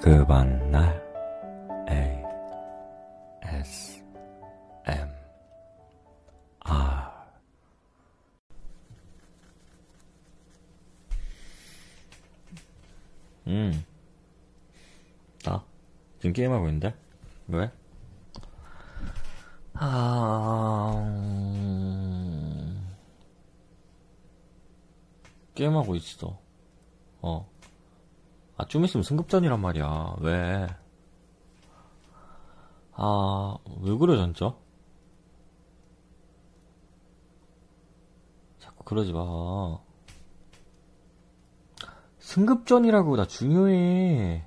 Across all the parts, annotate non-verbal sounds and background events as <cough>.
그반날 A S M R 음. 나 지금 게임하고 있는데? 왜? 아, 음... 게임하고 있어. 어. 아, 좀 있으면 승급전이란 말이야. 왜? 아, 왜 그래, 진짜? 자꾸 그러지 마. 승급전이라고, 나 중요해.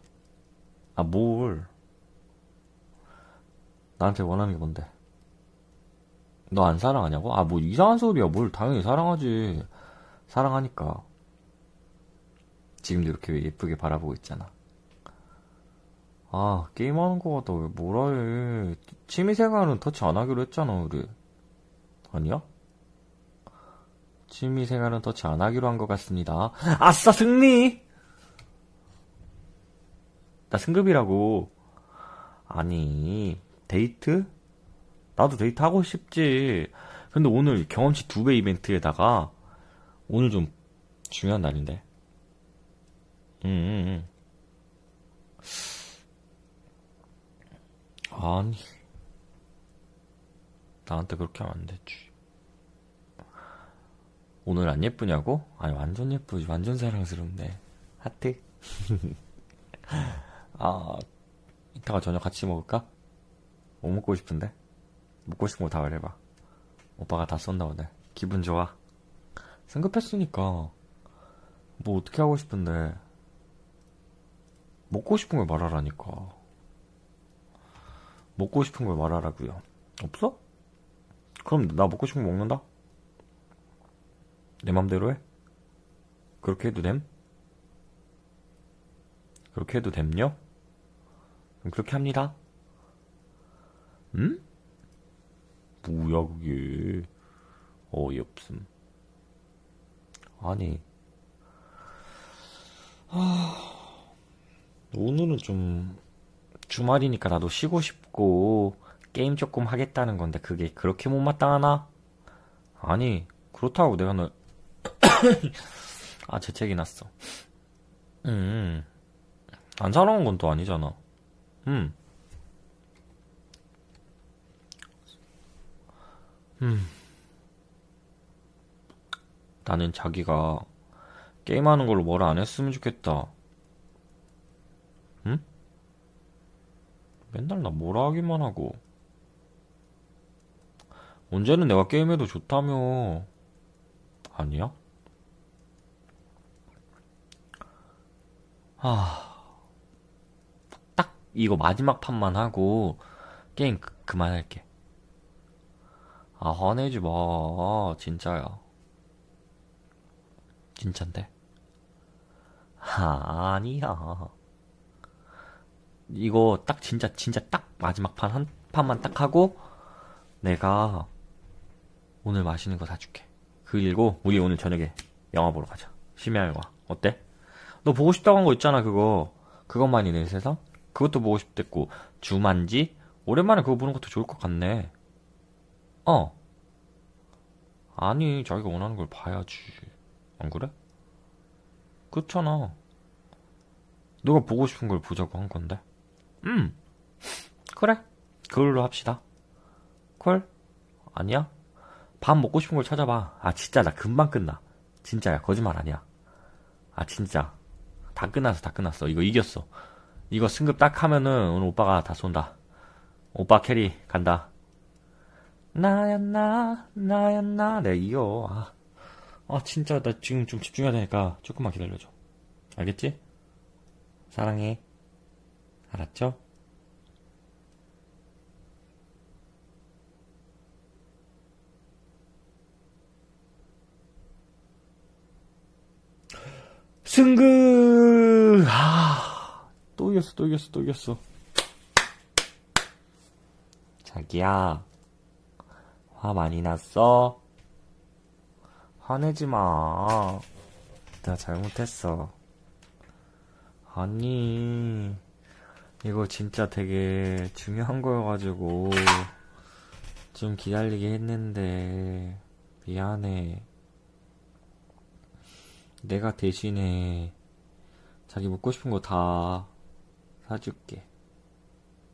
아, 뭘. 나한테 원하는 게 뭔데? 너 안 사랑하냐고? 아, 뭐 이상한 소리야. 뭘 당연히 사랑하지. 사랑하니까. 지금도 이렇게 예쁘게 바라보고 있잖아. 아, 게임하는 거 같다. 왜 뭐라 해. 취미생활은 터치 안 하기로 했잖아, 우리. 아니야? 취미생활은 터치 안 하기로 한 것 같습니다. 아싸, 승리! 나 승급이라고. 아니, 데이트? 나도 데이트 하고 싶지. 근데 오늘 경험치 두 배 이벤트에다가 오늘 좀 중요한 날인데. 음, 음, 음. 아니. 나한테 그렇게 하면 안 되지. 오늘 안 예쁘냐고? 아니, 완전 예쁘지. 완전 사랑스럽네. 하트. <laughs> 아, 이따가 저녁 같이 먹을까? 뭐 먹고 싶은데? 먹고 싶은 거 다 말해봐. 오빠가 다 쏜다 오늘. 기분 좋아. 승급했으니까 뭐 어떻게 하고 싶은데 먹고 싶은 걸 말하라니까. 먹고 싶은 걸 말하라고요. 없어? 그럼 나 먹고 싶은 거 먹는다? 내 맘대로 해? 그렇게 해도 됨? 그렇게 해도 됨요? 그럼 그렇게 합니다. 응? 뭐야 그게 어이없음. 아니 아, 오늘은 좀 주말이니까 나도 쉬고 싶고 게임 조금 하겠다는 건데 그게 그렇게 못마땅하나? 아니 그렇다고 내가 너 <coughs> 아, 재채기 났어. 음, 안 사랑한 건또 아니잖아. 음. 음. 나는 자기가 게임하는 걸로 뭐라 안 했으면 좋겠다. 맨날 나 뭐라 하기만 하고. 언제는 내가 게임해도 좋다며. 아니야? 아, 딱 이거 마지막 판만 하고 게임 그, 그만할게. 아, 화내지 마. 진짜야. 진짠데? 아, 아니야. 이거 딱 진짜 진짜 딱 마지막 판 한 판만 딱 하고 내가 오늘 맛있는 거 사줄게. 그리고 우리 오늘 저녁에 영화 보러 가자. 심야 영화. 어때? 너 보고 싶다고 한 거 있잖아 그거. 그것만이 내 세상? 그것도 보고 싶댔고 주만지? 오랜만에 그거 보는 것도 좋을 것 같네. 어. 아니 자기가 원하는 걸 봐야지. 안 그래? 그렇잖아. 너가 보고 싶은 걸 보자고 한 건데. 음. 그래. 그걸로 합시다. call? 아니야? 밥 먹고 싶은 걸 찾아봐. 아, 진짜 나 금방 끝나. 진짜야. 거짓말 아니야. 아, 진짜. 다 끝났어, 다 끝났어. 이거 이겼어. 이거 승급 딱 하면은 오늘 오빠가 다 쏜다. 오빠 carry 간다. 나야, 나, 나야, 나. 내 이겨. 아. 아, 진짜, 나 지금 좀 집중해야 되니까 조금만 기다려줘. 알겠지? 사랑해. 알았죠? 승급! 아, 또 이겼어, 또 이겼어, 또 이겼어. 자기야, 화 많이 났어? 화내지 마. 내가 잘못했어. 아니, 이거 진짜 되게 중요한 거여가지고 좀 기다리게 했는데 미안해. 내가 대신에 자기 먹고 싶은 거 다 사줄게.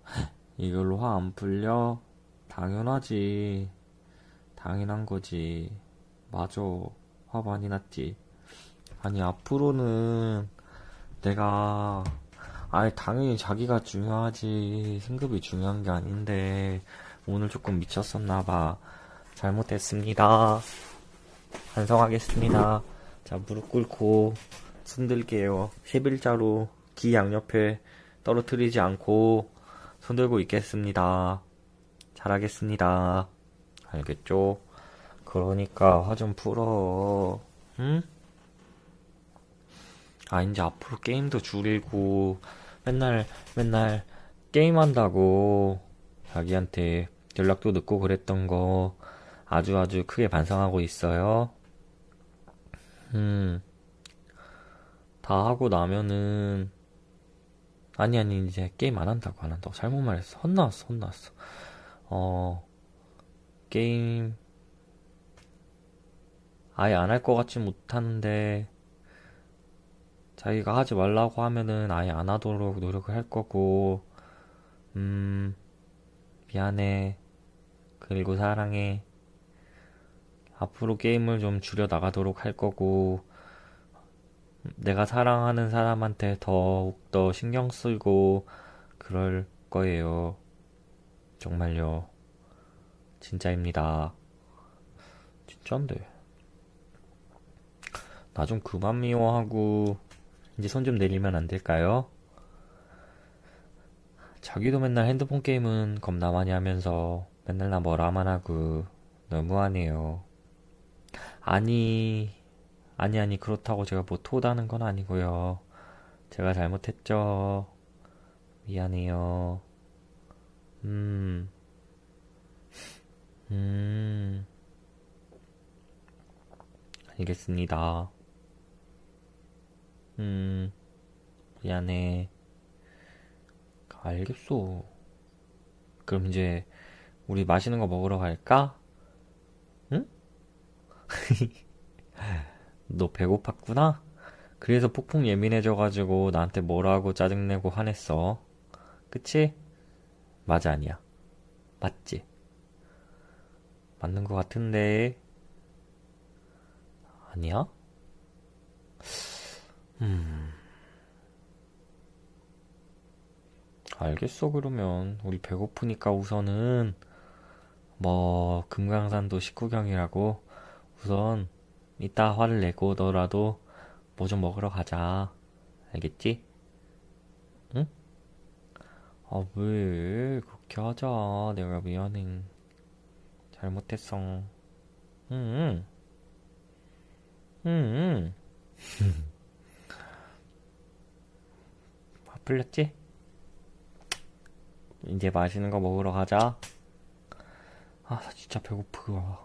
<laughs> 이걸로 화 안 풀려? 당연하지. 당연한 거지. 맞아. 화 많이 났지. 아니, 앞으로는 내가, 아니, 당연히 자기가 중요하지. 승급이 중요한 게 아닌데, 오늘 조금 미쳤었나 봐. 잘못했습니다. 반성하겠습니다. 자, 무릎 꿇고 손 들게요. 11자로 귀 양옆에 떨어뜨리지 않고 손 들고 있겠습니다. 잘하겠습니다. 알겠죠? 그러니까 화 좀 풀어. 응? 아, 이제 앞으로 게임도 줄이고 맨날 맨날 게임한다고 자기한테 연락도 늦고 그랬던 거 아주 아주 크게 반성하고 있어요. 음. 다 하고 나면은 아니 아니 이제 게임 안 한다고 안 한다고 잘못 말했어. 혼나왔어. 혼나왔어. 어. 게임 아예 안 할 것 같지 못하는데 자기가 하지 말라고 하면은 아예 안 하도록 노력을 할 거고 음 미안해 그리고 사랑해 앞으로 게임을 좀 줄여 나가도록 할 거고 내가 사랑하는 사람한테 더욱더 신경 쓰고 그럴 거예요. 정말요. 진짜입니다. 진짜인데. 나 좀 그만 미워하고 이제 손 좀 내리면 안 될까요? 자기도 맨날 핸드폰 게임은 겁나 많이 하면서 맨날 나 뭐라만 하고 너무하네요. 아니, 아니, 아니, 그렇다고 제가 못하다는 건 아니고요. 제가 잘못했죠. 미안해요. 음, 음, 알겠습니다. 음, 미안해. 알겠어. 그럼 이제 우리 맛있는 거 먹으러 갈까? 응? <laughs> 너 배고팠구나? 그래서 폭풍 예민해져가지고 나한테 뭐라고 짜증내고 화냈어. 그치? 맞아, 아니야. 맞지? 맞는 것 같은데. 아니야? 음. 알겠어, 그러면. 우리 배고프니까 우선은, 뭐, 금강산도 식구경이라고, 우선, 이따 화를 내고 너라도 뭐 좀 먹으러 가자. 알겠지? 응? 아, 왜, 그렇게 하자. 내가 미안해. 잘못했어. 응, 응. 응, 응. 화 풀렸지? 이제 맛있는 거 먹으러 가자. 아, 나 진짜 배고프다.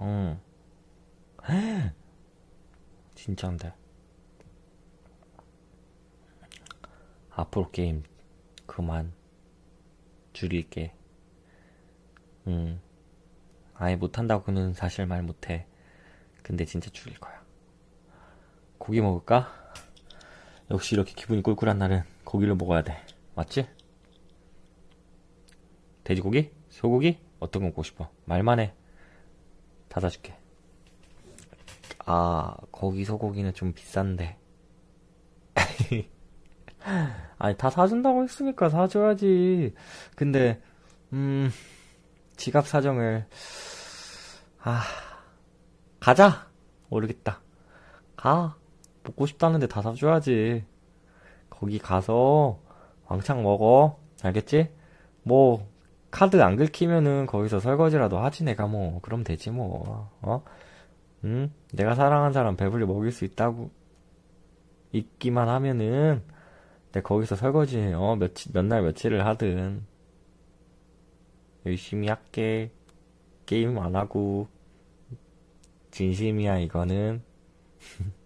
응. <gasps> 진짠데. 앞으로 게임 그만 줄일게. 응. 아예 못한다고는 사실 말 못해. 근데 진짜 줄일 거야. 고기 먹을까? 역시 이렇게 기분이 꿀꿀한 날은 고기를 먹어야 돼. 맞지? 돼지고기? 소고기? 어떤 거 먹고 싶어? 말만 해. 다 사줄게. 아, 거기 소고기는 좀 비싼데. <laughs> 아니, 다 사준다고 했으니까 사줘야지. 근데, 음, 지갑 사정을, 아, 가자! 모르겠다. 가. 먹고 싶다는데 다 사줘야지. 거기 가서 왕창 먹어. 알겠지? 뭐, 카드 안 긁히면은 거기서 설거지라도 하지 내가 뭐. 그럼 되지 뭐. 어? 응? 내가 사랑한 사람 배불리 먹일 수 있다고, 있기만 하면은, 내가 거기서 설거지, 어, 며칠, 몇 날 며칠을 하든, 열심히 할게. 게임 안 하고, 진심이야, 이거는. <laughs>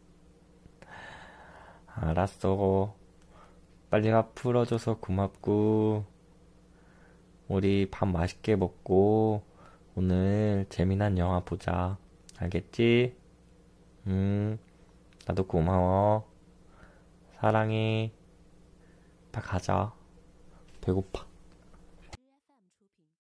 알았어. 빨리가 풀어줘서 고맙고, 우리 밥 맛있게 먹고, 오늘 재미난 영화 보자. 알겠지? 음, 나도 고마워. 사랑해. 다 가자. 배고파.